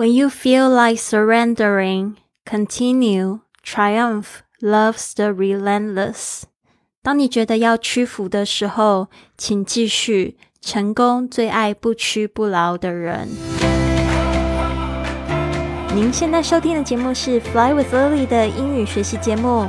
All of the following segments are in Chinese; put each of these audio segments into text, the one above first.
When you feel like surrendering, continue. Triumph loves the relentless. 当你觉得要屈服的时候，请继续。成功最爱不屈不挠的人。您现在收听的节目是《Fly with Lily》的英语学习节目，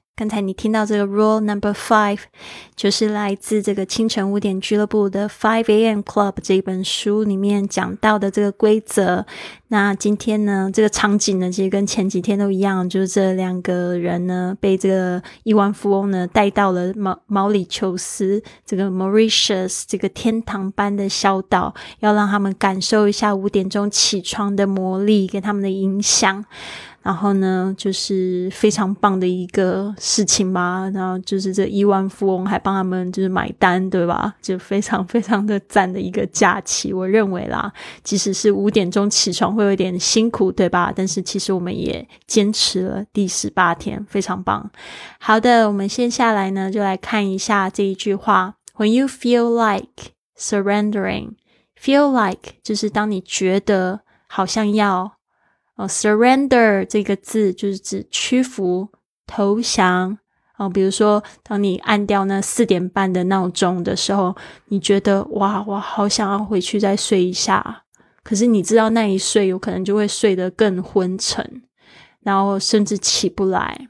刚才你听到这个 rule number five，就是来自这个清晨五点俱乐部的 Five A.M. Club 这本书里面讲到的这个规则。那今天呢，这个场景呢，其实跟前几天都一样，就是这两个人呢，被这个亿万富翁呢带到了毛毛里求斯这个 Mauritius 这个天堂般的小岛，要让他们感受一下五点钟起床的魔力跟他们的影响。然后呢，就是非常棒的一个事情吧。然后就是这亿万富翁还帮他们就是买单，对吧？就非常非常的赞的一个假期。我认为啦，即使是五点钟起床会有点辛苦，对吧？但是其实我们也坚持了第十八天，非常棒。好的，我们先下来呢，就来看一下这一句话：When you feel like surrendering，feel like 就是当你觉得好像要。哦，surrender 这个字就是指屈服、投降。哦，比如说，当你按掉那四点半的闹钟的时候，你觉得哇，我好想要回去再睡一下。可是你知道，那一睡有可能就会睡得更昏沉，然后甚至起不来。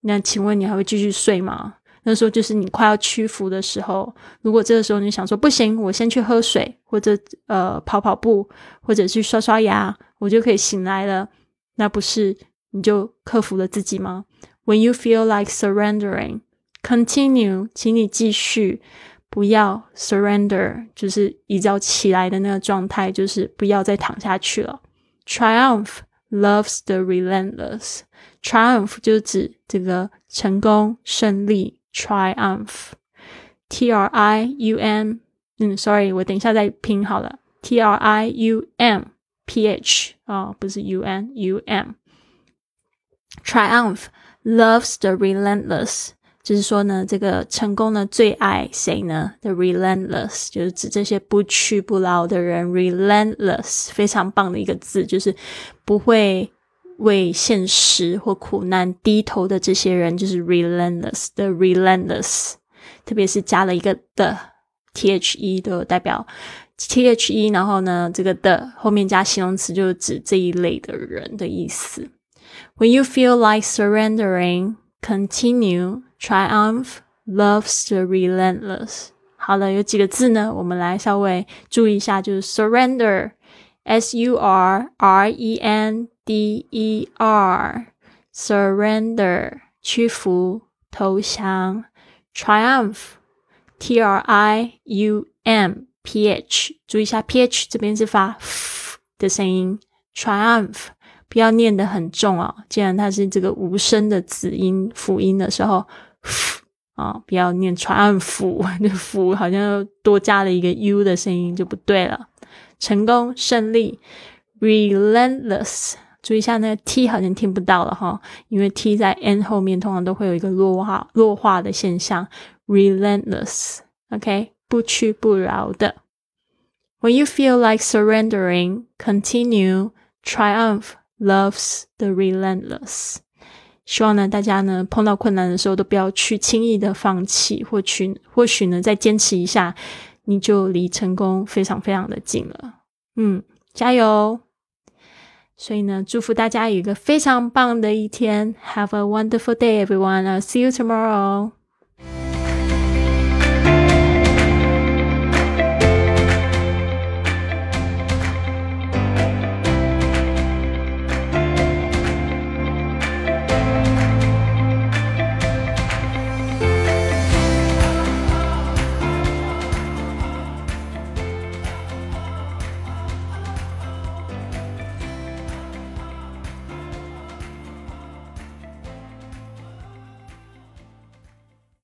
那请问你还会继续睡吗？那时候就是你快要屈服的时候。如果这个时候你想说不行，我先去喝水，或者呃跑跑步，或者去刷刷牙。我就可以醒来了，那不是你就克服了自己吗？When you feel like surrendering, continue，请你继续，不要 surrender，就是一觉起来的那个状态，就是不要再躺下去了。Triumph loves the relentless. Triumph 就指这个成功胜利。Triumph，T R I U M，嗯，sorry，我等一下再拼好了。T R I U M。ph 啊，不是 u n u m。Triumph loves the relentless，就是说呢，这个成功呢最爱谁呢？The relentless 就是指这些不屈不挠的人。Relentless 非常棒的一个字，就是不会 为现实或苦难低头的这些人，就是 relentless。的 relentless，特别是加了一个的 t h e 都代表。T H E，然后呢，这个的后面加形容词，就是指这一类的人的意思。When you feel like surrendering, continue, triumph, loves the relentless。好了，有几个字呢？我们来稍微注意一下，就是 surrender S U R R E N D E R surrender 屈服投降 triumph T R I U M P H 注意一下 P H 这边是发 F 的声音，Triumph 不要念得很重哦，既然它是这个无声的子音辅音的时候，啊，不要念 triumph，那辅好像又多加了一个 U 的声音就不对了。成功胜利，relentless，注意一下那个 t 好像听不到了哈，因为 t 在 n 后面通常都会有一个弱化弱化的现象，relentless，OK。不屈不挠的。When you feel like surrendering, continue. Triumph loves the relentless. 希望呢，大家呢碰到困难的时候都不要去轻易的放弃，或许或许呢再坚持一下，你就离成功非常非常的近了。嗯，加油！所以呢，祝福大家有一个非常棒的一天。Have a wonderful day, everyone. See you tomorrow.